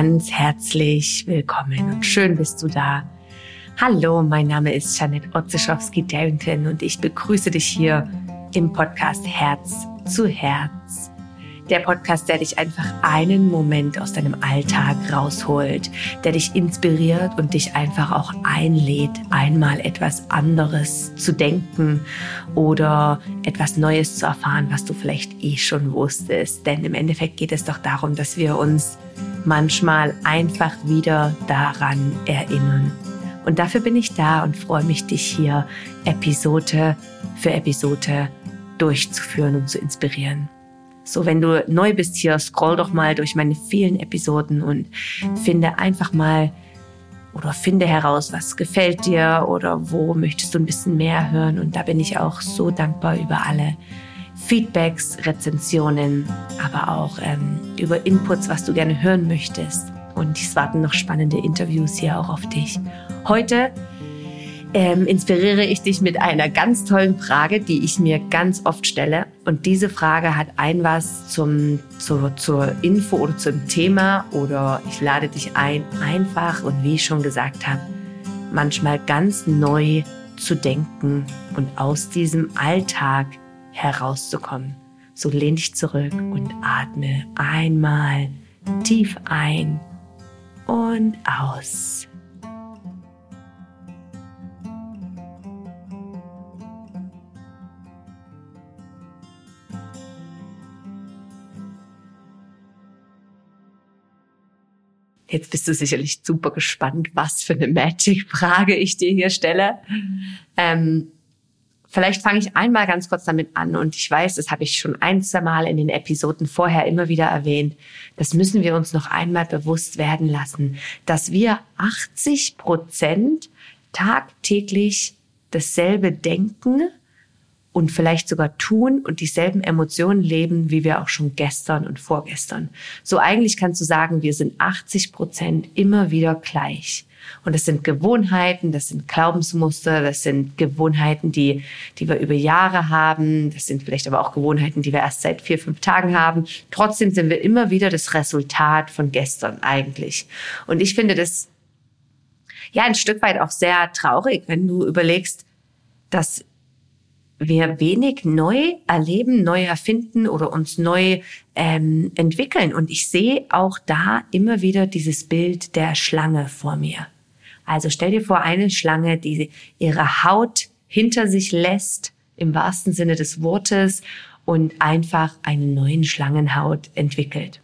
ganz herzlich willkommen und schön bist du da. Hallo, mein Name ist Janet Otzeschowski-Darrington und ich begrüße dich hier im Podcast Herz zu Herz. Der Podcast, der dich einfach einen Moment aus deinem Alltag rausholt, der dich inspiriert und dich einfach auch einlädt, einmal etwas anderes zu denken oder etwas Neues zu erfahren, was du vielleicht eh schon wusstest. Denn im Endeffekt geht es doch darum, dass wir uns manchmal einfach wieder daran erinnern. Und dafür bin ich da und freue mich, dich hier Episode für Episode durchzuführen und zu inspirieren. So, wenn du neu bist hier, scroll doch mal durch meine vielen Episoden und finde einfach mal oder finde heraus, was gefällt dir oder wo möchtest du ein bisschen mehr hören. Und da bin ich auch so dankbar über alle Feedbacks, Rezensionen, aber auch ähm, über Inputs, was du gerne hören möchtest. Und es warten noch spannende Interviews hier auch auf dich. Heute ähm, inspiriere ich dich mit einer ganz tollen Frage, die ich mir ganz oft stelle. Und diese Frage hat ein was zum, zu, zur Info oder zum Thema oder ich lade dich ein, einfach und wie ich schon gesagt habe, manchmal ganz neu zu denken und aus diesem Alltag herauszukommen. So lehn dich zurück und atme einmal tief ein und aus. Jetzt bist du sicherlich super gespannt, was für eine Magic-Frage ich dir hier stelle. Ähm, vielleicht fange ich einmal ganz kurz damit an und ich weiß, das habe ich schon ein, zwei Mal in den Episoden vorher immer wieder erwähnt. Das müssen wir uns noch einmal bewusst werden lassen, dass wir 80 Prozent tagtäglich dasselbe denken und vielleicht sogar tun und dieselben Emotionen leben, wie wir auch schon gestern und vorgestern. So eigentlich kannst du sagen, wir sind 80 Prozent immer wieder gleich. Und das sind Gewohnheiten, das sind Glaubensmuster, das sind Gewohnheiten, die, die wir über Jahre haben. Das sind vielleicht aber auch Gewohnheiten, die wir erst seit vier, fünf Tagen haben. Trotzdem sind wir immer wieder das Resultat von gestern eigentlich. Und ich finde das ja ein Stück weit auch sehr traurig, wenn du überlegst, dass wir wenig neu erleben, neu erfinden oder uns neu ähm, entwickeln. Und ich sehe auch da immer wieder dieses Bild der Schlange vor mir. Also stell dir vor, eine Schlange, die ihre Haut hinter sich lässt, im wahrsten Sinne des Wortes, und einfach eine neuen Schlangenhaut entwickelt.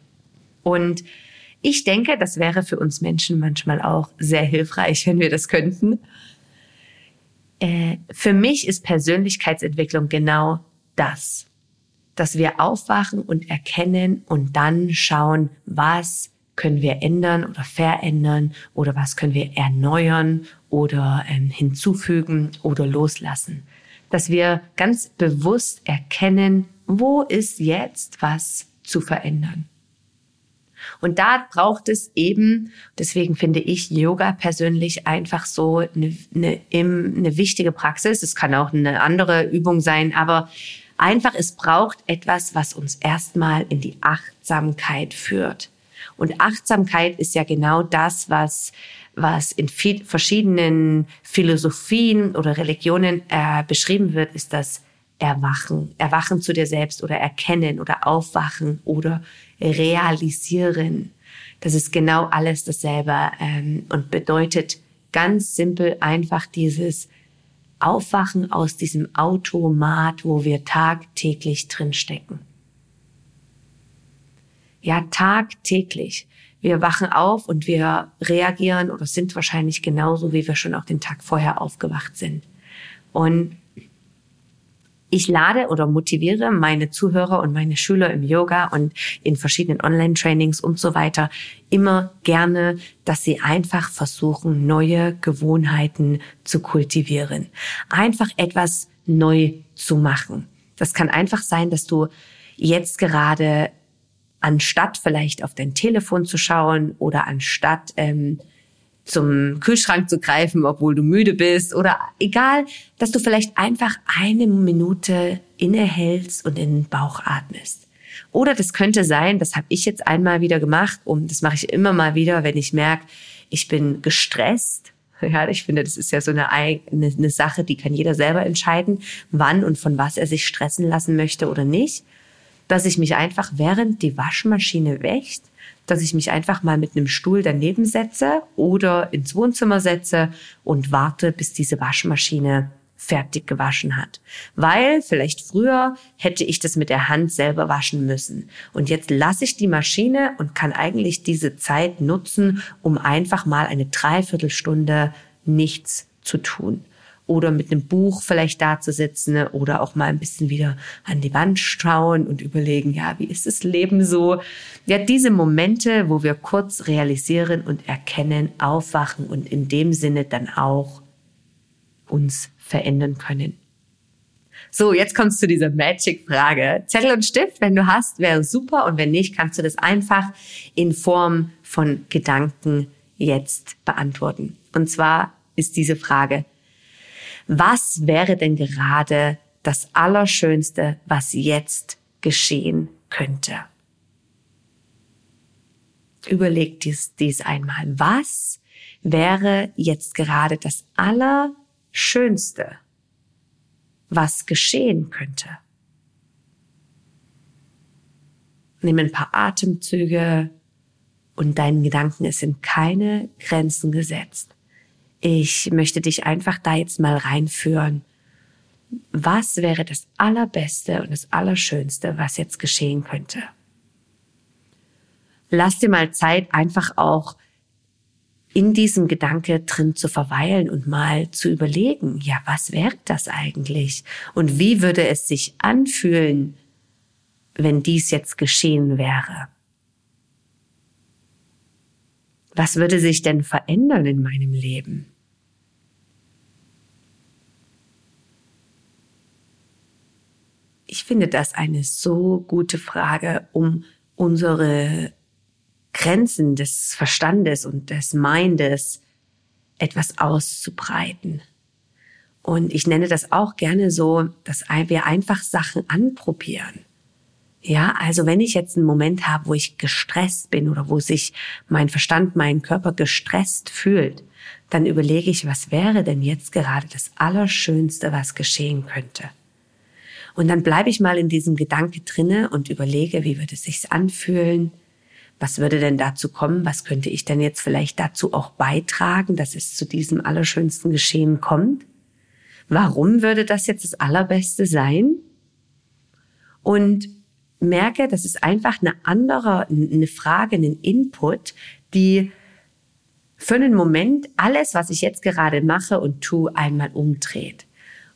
Und ich denke, das wäre für uns Menschen manchmal auch sehr hilfreich, wenn wir das könnten. Äh, für mich ist Persönlichkeitsentwicklung genau das, dass wir aufwachen und erkennen und dann schauen, was können wir ändern oder verändern oder was können wir erneuern oder ähm, hinzufügen oder loslassen. Dass wir ganz bewusst erkennen, wo ist jetzt was zu verändern. Und da braucht es eben, deswegen finde ich Yoga persönlich einfach so eine, eine, eine wichtige Praxis. Es kann auch eine andere Übung sein, aber einfach, es braucht etwas, was uns erstmal in die Achtsamkeit führt. Und Achtsamkeit ist ja genau das, was, was in verschiedenen Philosophien oder Religionen äh, beschrieben wird, ist das Erwachen. Erwachen zu dir selbst oder erkennen oder aufwachen oder realisieren. Das ist genau alles dasselbe ähm, und bedeutet ganz simpel einfach dieses Aufwachen aus diesem Automat, wo wir tagtäglich drinstecken. Ja, tagtäglich. Wir wachen auf und wir reagieren oder sind wahrscheinlich genauso, wie wir schon auch den Tag vorher aufgewacht sind. Und ich lade oder motiviere meine Zuhörer und meine Schüler im Yoga und in verschiedenen Online-Trainings und so weiter immer gerne, dass sie einfach versuchen, neue Gewohnheiten zu kultivieren. Einfach etwas neu zu machen. Das kann einfach sein, dass du jetzt gerade anstatt vielleicht auf dein Telefon zu schauen oder anstatt ähm, zum Kühlschrank zu greifen, obwohl du müde bist oder egal, dass du vielleicht einfach eine Minute innehältst und in den Bauch atmest. Oder das könnte sein, das habe ich jetzt einmal wieder gemacht, um das mache ich immer mal wieder, wenn ich merke, ich bin gestresst. Ja, ich finde, das ist ja so eine, eine, eine Sache, die kann jeder selber entscheiden, wann und von was er sich stressen lassen möchte oder nicht. Dass ich mich einfach während die Waschmaschine wächt, dass ich mich einfach mal mit einem Stuhl daneben setze oder ins Wohnzimmer setze und warte, bis diese Waschmaschine fertig gewaschen hat. Weil vielleicht früher hätte ich das mit der Hand selber waschen müssen. Und jetzt lasse ich die Maschine und kann eigentlich diese Zeit nutzen, um einfach mal eine Dreiviertelstunde nichts zu tun. Oder mit einem Buch vielleicht da zu sitzen oder auch mal ein bisschen wieder an die Wand schauen und überlegen, ja, wie ist das Leben so? Ja, diese Momente, wo wir kurz realisieren und erkennen, aufwachen und in dem Sinne dann auch uns verändern können. So, jetzt kommst du zu dieser Magic-Frage. Zettel und Stift, wenn du hast, wäre super. Und wenn nicht, kannst du das einfach in Form von Gedanken jetzt beantworten. Und zwar ist diese Frage, was wäre denn gerade das Allerschönste, was jetzt geschehen könnte? Überleg dies, dies einmal. Was wäre jetzt gerade das Allerschönste? Schönste, was geschehen könnte. Nimm ein paar Atemzüge und deinen Gedanken, es sind keine Grenzen gesetzt. Ich möchte dich einfach da jetzt mal reinführen. Was wäre das Allerbeste und das Allerschönste, was jetzt geschehen könnte? Lass dir mal Zeit, einfach auch in diesem Gedanke drin zu verweilen und mal zu überlegen, ja, was wäre das eigentlich? Und wie würde es sich anfühlen, wenn dies jetzt geschehen wäre? Was würde sich denn verändern in meinem Leben? Ich finde das eine so gute Frage, um unsere Grenzen des Verstandes und des Mindes etwas auszubreiten. Und ich nenne das auch gerne so, dass wir einfach Sachen anprobieren. Ja, also wenn ich jetzt einen Moment habe, wo ich gestresst bin oder wo sich mein Verstand, mein Körper gestresst fühlt, dann überlege ich, was wäre denn jetzt gerade das Allerschönste, was geschehen könnte. Und dann bleibe ich mal in diesem Gedanke drinne und überlege, wie würde es sich anfühlen, was würde denn dazu kommen? Was könnte ich denn jetzt vielleicht dazu auch beitragen, dass es zu diesem allerschönsten Geschehen kommt? Warum würde das jetzt das Allerbeste sein? Und merke, das ist einfach eine andere, eine Frage, ein Input, die für einen Moment alles, was ich jetzt gerade mache und tue, einmal umdreht.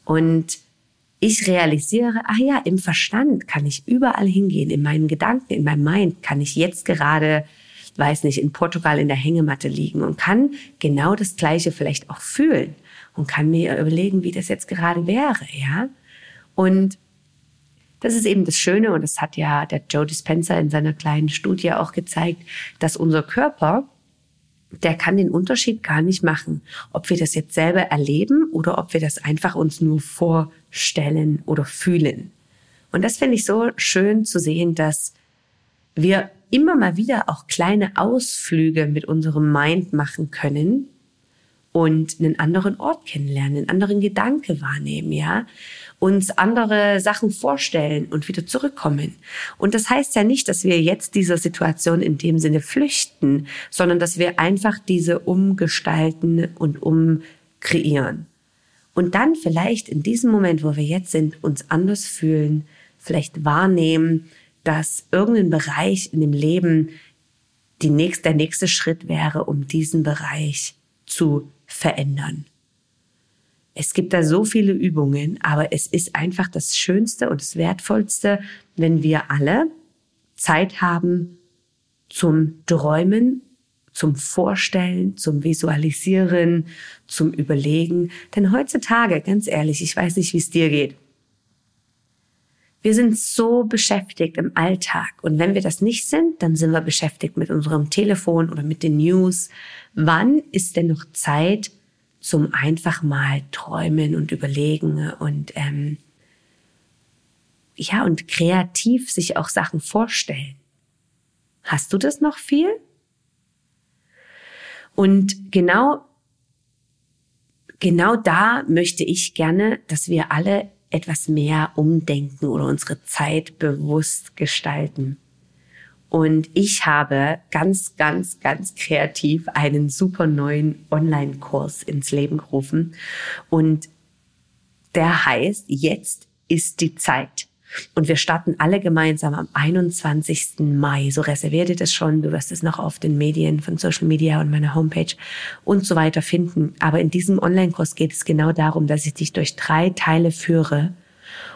Und ich realisiere, ah ja, im Verstand kann ich überall hingehen, in meinen Gedanken, in meinem Mind kann ich jetzt gerade, weiß nicht, in Portugal in der Hängematte liegen und kann genau das Gleiche vielleicht auch fühlen und kann mir überlegen, wie das jetzt gerade wäre, ja. Und das ist eben das Schöne und das hat ja der Joe Dispenza in seiner kleinen Studie auch gezeigt, dass unser Körper der kann den Unterschied gar nicht machen, ob wir das jetzt selber erleben oder ob wir das einfach uns nur vorstellen oder fühlen. Und das finde ich so schön zu sehen, dass wir immer mal wieder auch kleine Ausflüge mit unserem Mind machen können und einen anderen Ort kennenlernen, einen anderen Gedanke wahrnehmen, ja uns andere Sachen vorstellen und wieder zurückkommen. Und das heißt ja nicht, dass wir jetzt dieser Situation in dem Sinne flüchten, sondern dass wir einfach diese umgestalten und umkreieren. Und dann vielleicht in diesem Moment, wo wir jetzt sind, uns anders fühlen, vielleicht wahrnehmen, dass irgendein Bereich in dem Leben die nächste, der nächste Schritt wäre, um diesen Bereich zu verändern. Es gibt da so viele Übungen, aber es ist einfach das Schönste und das Wertvollste, wenn wir alle Zeit haben zum Träumen, zum Vorstellen, zum Visualisieren, zum Überlegen. Denn heutzutage, ganz ehrlich, ich weiß nicht, wie es dir geht. Wir sind so beschäftigt im Alltag. Und wenn wir das nicht sind, dann sind wir beschäftigt mit unserem Telefon oder mit den News. Wann ist denn noch Zeit, zum einfach mal träumen und überlegen und ähm, ja, und kreativ sich auch Sachen vorstellen. Hast du das noch viel? Und genau, genau da möchte ich gerne, dass wir alle etwas mehr umdenken oder unsere Zeit bewusst gestalten. Und ich habe ganz, ganz, ganz kreativ einen super neuen Online-Kurs ins Leben gerufen. Und der heißt, jetzt ist die Zeit. Und wir starten alle gemeinsam am 21. Mai. So reserviert ihr das schon. Du wirst es noch auf den Medien von Social Media und meiner Homepage und so weiter finden. Aber in diesem Online-Kurs geht es genau darum, dass ich dich durch drei Teile führe,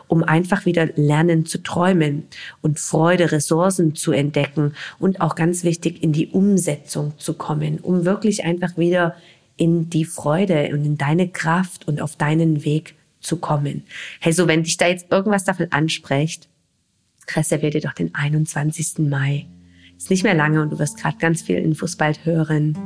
um einfach wieder lernen zu träumen und Freude, Ressourcen zu entdecken und auch ganz wichtig in die Umsetzung zu kommen, um wirklich einfach wieder in die Freude und in deine Kraft und auf deinen Weg zu kommen. Hey, so wenn dich da jetzt irgendwas davon anspricht, reservier dir doch den 21. Mai. Ist nicht mehr lange und du wirst gerade ganz viel Infos bald hören.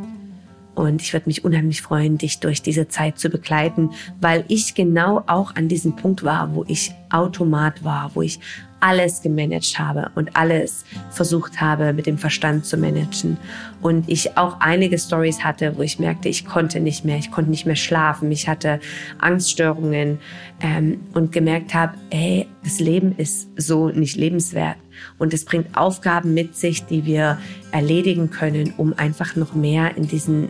Und ich würde mich unheimlich freuen, dich durch diese Zeit zu begleiten, weil ich genau auch an diesem Punkt war, wo ich Automat war, wo ich alles gemanagt habe und alles versucht habe, mit dem Verstand zu managen. Und ich auch einige Stories hatte, wo ich merkte, ich konnte nicht mehr, ich konnte nicht mehr schlafen, ich hatte Angststörungen ähm, und gemerkt habe, hey, das Leben ist so nicht lebenswert. Und es bringt Aufgaben mit sich, die wir erledigen können, um einfach noch mehr in diesen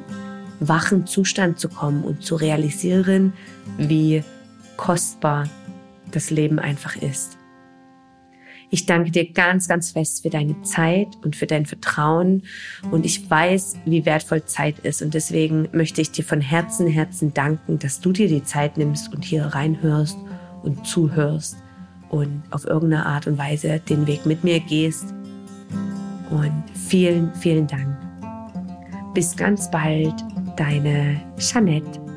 wachen Zustand zu kommen und zu realisieren, wie kostbar das Leben einfach ist. Ich danke dir ganz, ganz fest für deine Zeit und für dein Vertrauen. Und ich weiß, wie wertvoll Zeit ist. Und deswegen möchte ich dir von Herzen, Herzen danken, dass du dir die Zeit nimmst und hier reinhörst und zuhörst und auf irgendeine Art und Weise den Weg mit mir gehst. Und vielen, vielen Dank. Bis ganz bald, deine Jeanette.